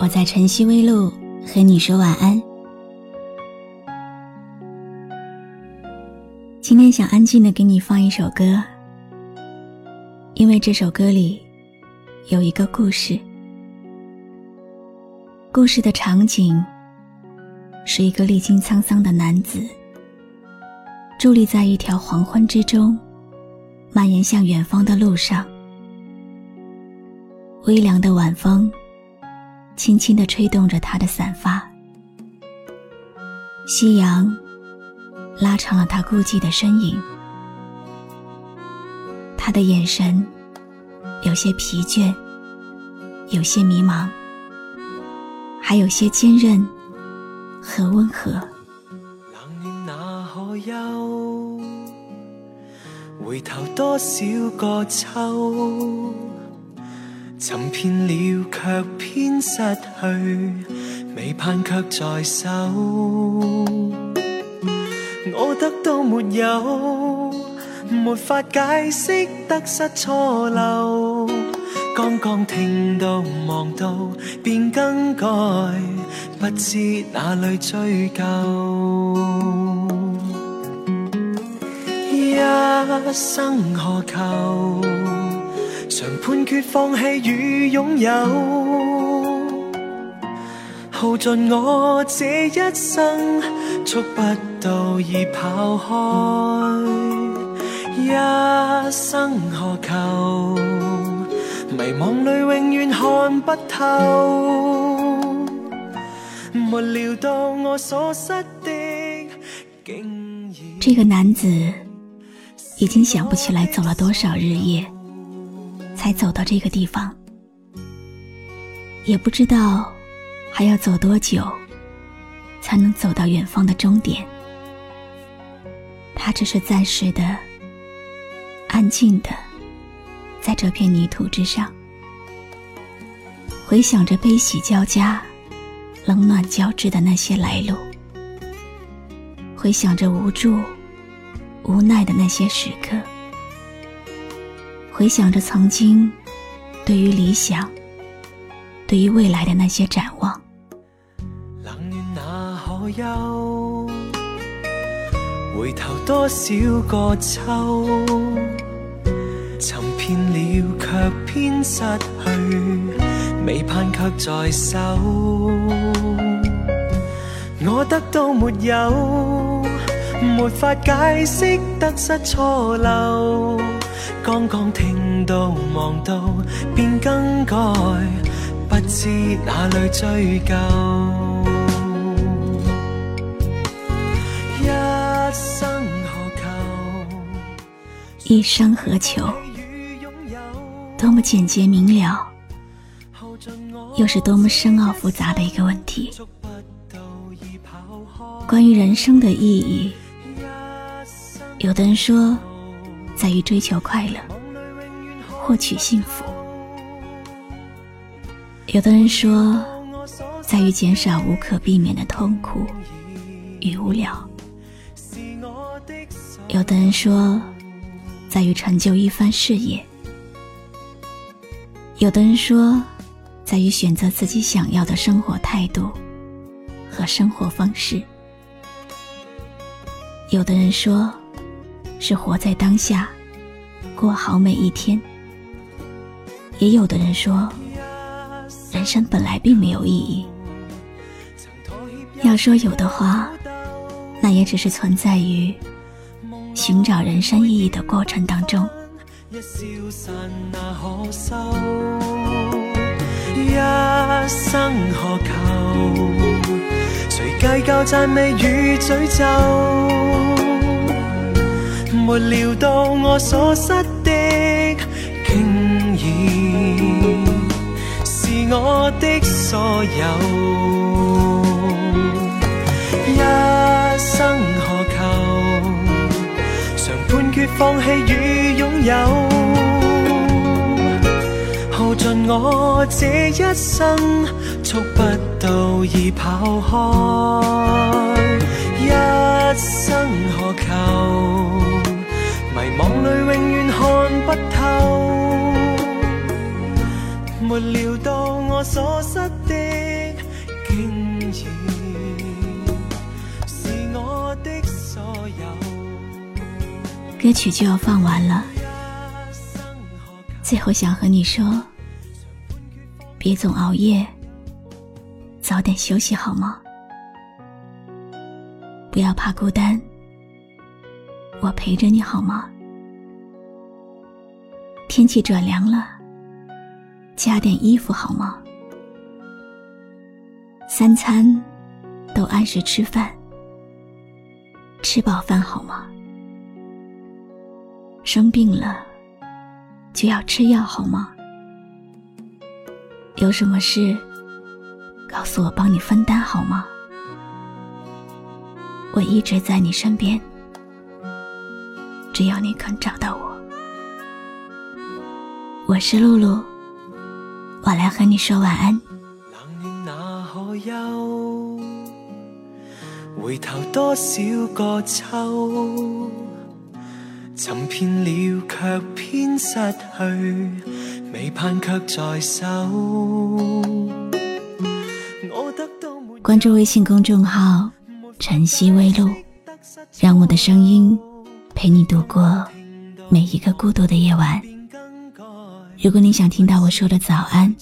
我在晨曦微露和你说晚安。今天想安静的给你放一首歌，因为这首歌里有一个故事。故事的场景是一个历经沧桑的男子，伫立在一条黄昏之中，蔓延向远方的路上。微凉的晚风，轻轻地吹动着他的散发。夕阳拉长了他孤寂的身影，他的眼神有些疲倦，有些迷茫，还有些坚韧和温和。冷暖哪可休？回头多少个秋？寻遍了，却偏失去，未盼却在手。我得到没有，没法解释得失错漏。刚刚听到望到，便更改，不知哪里追究。一生何求？常判决放弃与拥有，耗尽我这一生，触不到已跑开。一生何求？迷惘里永远看不透。没料到我所失的，竟已这个男子已经想不起来走了多少日夜。才走到这个地方，也不知道还要走多久，才能走到远方的终点。他只是暂时的、安静的，在这片泥土之上，回想着悲喜交加、冷暖交织的那些来路，回想着无助、无奈的那些时刻。回想着曾经，对于理想，对于未来的那些展望。冷暖哪可休？回头多少个秋？寻遍了却偏失去，未盼却在手。我得到没有？没法解释得失错漏。刚刚听到望到便更改，不知哪里追究。一生何求？一生何求？多么简洁明了，又是多么深奥复杂的一个问题。关于人生的意义，有的人说。在于追求快乐，获取幸福。有的人说，在于减少无可避免的痛苦与无聊。有的人说，在于成就一番事业。有的人说，在于选择自己想要的生活态度和生活方式。有的人说。是活在当下，过好每一天。也有的人说，人生本来并没有意义。要说有的话，那也只是存在于寻找人生意义的过程当中。一生何求？谁计较赞美与诅咒？没料到我所失的，竟然是我的所有，一生何求？常判决放弃与拥有，耗尽我这一生，触不到已跑开，一生何求？透。没料到我所失的，竟然是我的所有。歌曲就要放完了，最后想和你说，别总熬夜，早点休息好吗？不要怕孤单，我陪着你好吗？天气转凉了。加点衣服好吗？三餐都按时吃饭，吃饱饭好吗？生病了就要吃药好吗？有什么事告诉我，帮你分担好吗？我一直在你身边，只要你肯找到我。我是露露。我来和你说晚安。冷暖哪可休？回头多少个秋？寻遍了却偏失去，未盼却在手。我得到关注微信公众号“晨曦微露”，让我的声音陪你度过每一个孤独的夜晚。如果你想听到我说的早安，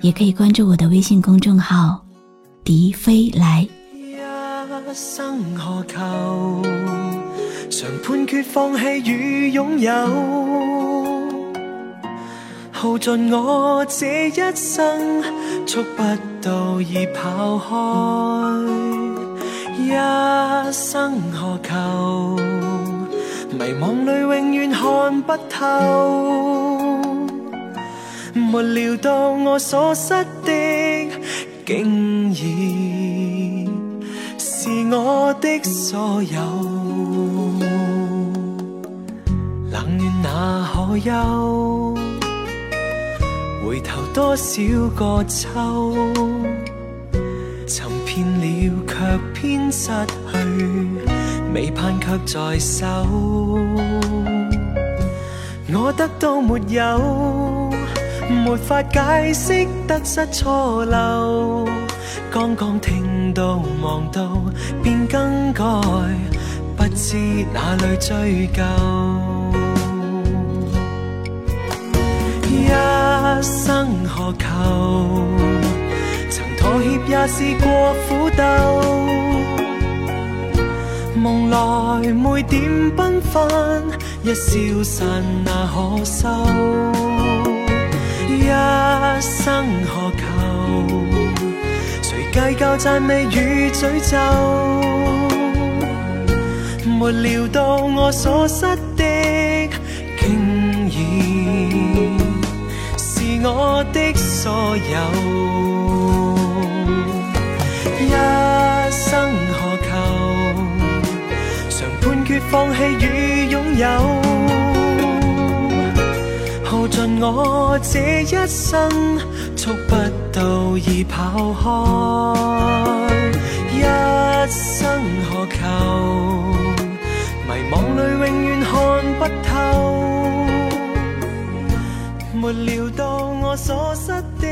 也可以关注我的微信公众号“笛飞来”。一生何求？常判决放弃与拥有，耗尽我这一生，触不到已跑开。一生何求？迷惘里永远看不透。没料到我所失的，竟然是我的所有。冷暖哪可休？回头多少个秋？寻遍了却偏失去，未盼却在手。我得到没有？没法解释得失错漏，刚刚听到望到便更改，不知哪里追究。一生何求？曾妥协也试过苦斗，梦内每点缤纷，一消散那可收？一生何求？谁计较赞美与诅咒？没料到我所失的，竟然是我的所有。一生何求？常判决放弃与拥有。我这一生，触不到已跑开。一生何求？迷惘里永远看不透。没料到我所失的，